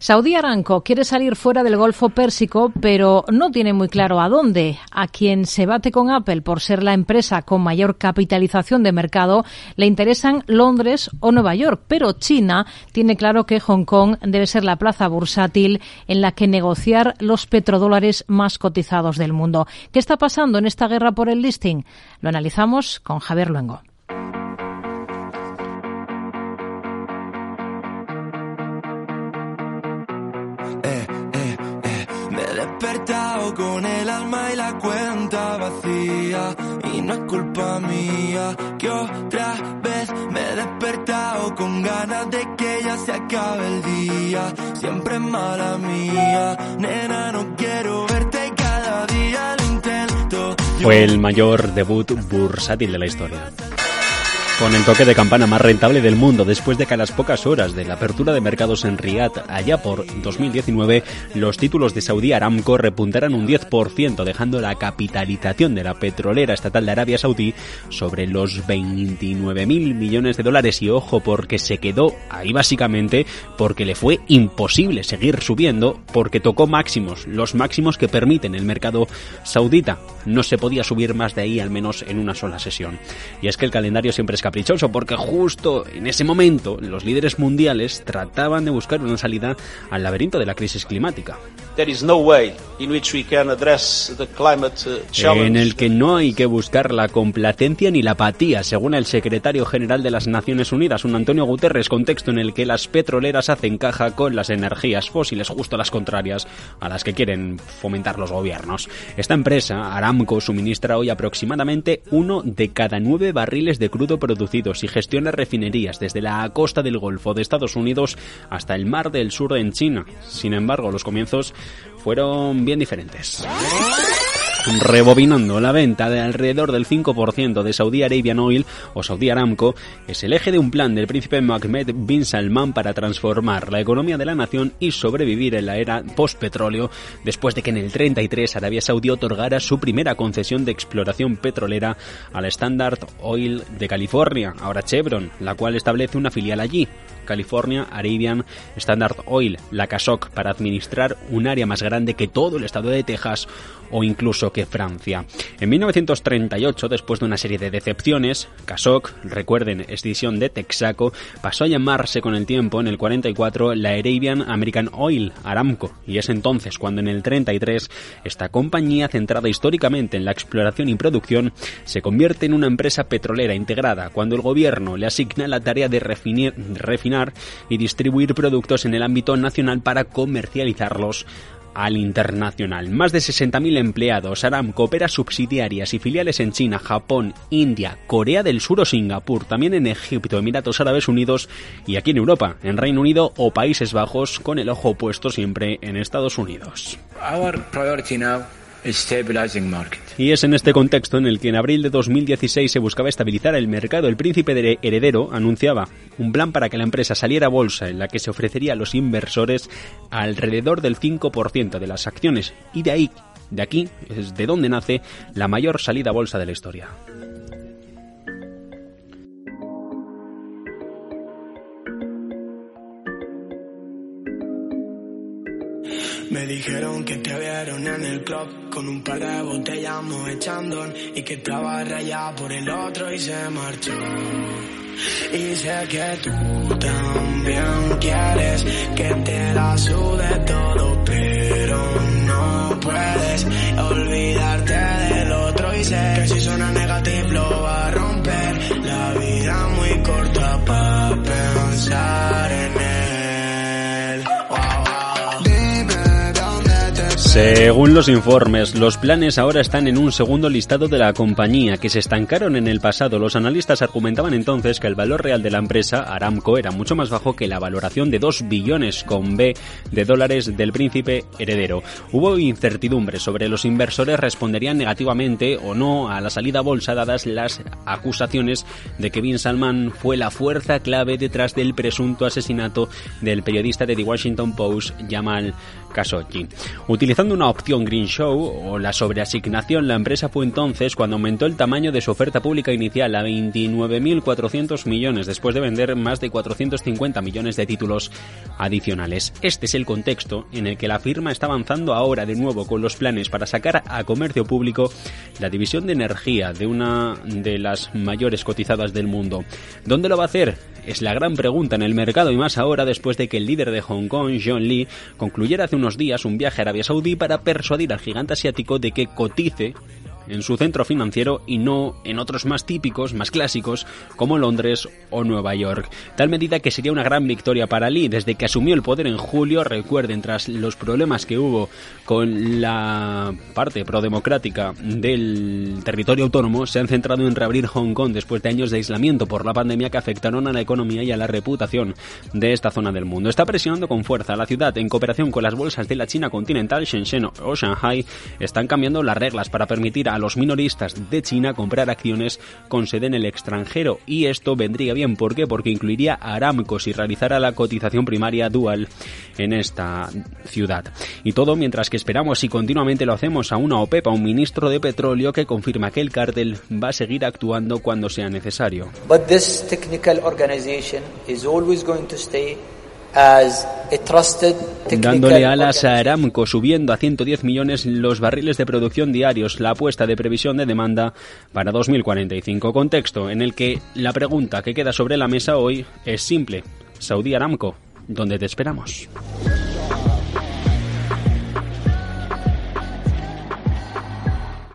Saudi Aramco quiere salir fuera del Golfo Pérsico, pero no tiene muy claro a dónde. A quien se bate con Apple por ser la empresa con mayor capitalización de mercado, le interesan Londres o Nueva York, pero China tiene claro que Hong Kong debe ser la plaza bursátil en la que negociar los petrodólares más cotizados del mundo. ¿Qué está pasando en esta guerra por el listing? Lo analizamos con Javier Luengo. Con el alma y la cuenta vacía. Y no es culpa mía que otra vez me he despertado con ganas de que ya se acabe el día. Siempre es mala mía, nena, no quiero verte cada día lo intento. Fue el mayor debut bursátil de la historia con el toque de campana más rentable del mundo después de que a las pocas horas de la apertura de mercados en Riyadh allá por 2019 los títulos de Saudi Aramco repuntaran un 10% dejando la capitalización de la petrolera estatal de Arabia Saudí sobre los 29 mil millones de dólares y ojo porque se quedó ahí básicamente porque le fue imposible seguir subiendo porque tocó máximos, los máximos que permiten el mercado saudita. No se podía subir más de ahí al menos en una sola sesión. Y es que el calendario siempre es caprichoso, porque justo en ese momento los líderes mundiales trataban de buscar una salida al laberinto de la crisis climática. En el que no hay que buscar la complacencia ni la apatía, según el secretario general de las Naciones Unidas, un Antonio Guterres, contexto en el que las petroleras hacen caja con las energías fósiles, justo las contrarias a las que quieren fomentar los gobiernos. Esta empresa, Aramco, suministra hoy aproximadamente uno de cada nueve barriles de crudo producido y gestiona refinerías desde la costa del Golfo de Estados Unidos hasta el Mar del Sur en China. Sin embargo, los comienzos fueron bien diferentes. Rebobinando, la venta de alrededor del 5% de Saudi Arabian Oil o Saudi Aramco es el eje de un plan del príncipe Mohammed bin Salman para transformar la economía de la nación y sobrevivir en la era post-petróleo después de que en el 33 Arabia Saudí otorgara su primera concesión de exploración petrolera al Standard Oil de California, ahora Chevron, la cual establece una filial allí. California Arabian Standard Oil, la CASOC, para administrar un área más grande que todo el estado de Texas o incluso que Francia. En 1938, después de una serie de decepciones, CASOC, recuerden, escisión de Texaco, pasó a llamarse con el tiempo, en el 44, la Arabian American Oil, Aramco, y es entonces cuando en el 33 esta compañía, centrada históricamente en la exploración y producción, se convierte en una empresa petrolera integrada, cuando el gobierno le asigna la tarea de refinar y distribuir productos en el ámbito nacional para comercializarlos al internacional. Más de 60.000 empleados. Aramco opera subsidiarias y filiales en China, Japón, India, Corea del Sur o Singapur, también en Egipto, Emiratos Árabes Unidos y aquí en Europa, en Reino Unido o Países Bajos, con el ojo puesto siempre en Estados Unidos. Y es en este contexto en el que en abril de 2016 se buscaba estabilizar el mercado. El príncipe heredero anunciaba un plan para que la empresa saliera a bolsa en la que se ofrecería a los inversores alrededor del 5% de las acciones. Y de ahí, de aquí, es de donde nace la mayor salida a bolsa de la historia. Me dijeron que te vieron en el club con un par de botellas echando y que estaba rayada por el otro y se marchó. Y sé que tú también quieres que te la sude todo, pero no puedes olvidarte del otro. Y sé que si suena negativo Según los informes, los planes ahora están en un segundo listado de la compañía, que se estancaron en el pasado. Los analistas argumentaban entonces que el valor real de la empresa, Aramco, era mucho más bajo que la valoración de 2 billones con B de dólares del príncipe heredero. Hubo incertidumbre sobre los inversores responderían negativamente o no a la salida bolsa dadas las acusaciones de que Bin Salman fue la fuerza clave detrás del presunto asesinato del periodista de The Washington Post, Jamal Khashoggi. Utilizando una opción Green Show o la sobreasignación, la empresa fue entonces cuando aumentó el tamaño de su oferta pública inicial a 29.400 millones, después de vender más de 450 millones de títulos adicionales. Este es el contexto en el que la firma está avanzando ahora de nuevo con los planes para sacar a comercio público la división de energía de una de las mayores cotizadas del mundo. ¿Dónde lo va a hacer? Es la gran pregunta en el mercado y más ahora después de que el líder de Hong Kong, John Lee, concluyera hace unos días un viaje a Arabia Saudí para persuadir al gigante asiático de que cotice en su centro financiero y no en otros más típicos, más clásicos, como Londres o Nueva York. Tal medida que sería una gran victoria para Lee desde que asumió el poder en julio, recuerden, tras los problemas que hubo con la parte prodemocrática del territorio autónomo, se han centrado en reabrir Hong Kong después de años de aislamiento por la pandemia que afectaron a la economía y a la reputación de esta zona del mundo. Está presionando con fuerza a la ciudad en cooperación con las bolsas de la China continental, Shenzhen o Shanghai, están cambiando las reglas para permitir a los minoristas de China comprar acciones con sede en el extranjero. Y esto vendría bien, ¿por? Porque incluiría a Aramco si realizara la cotización primaria dual en esta ciudad. Y todo mientras que esperamos y continuamente lo hacemos a una OPEP, a un ministro de petróleo que confirma que el cártel va a seguir actuando cuando sea necesario. Dándole alas a Aramco, subiendo a 110 millones los barriles de producción diarios, la apuesta de previsión de demanda para 2045. Contexto en el que la pregunta que queda sobre la mesa hoy es simple. Saudi Aramco, ¿dónde te esperamos?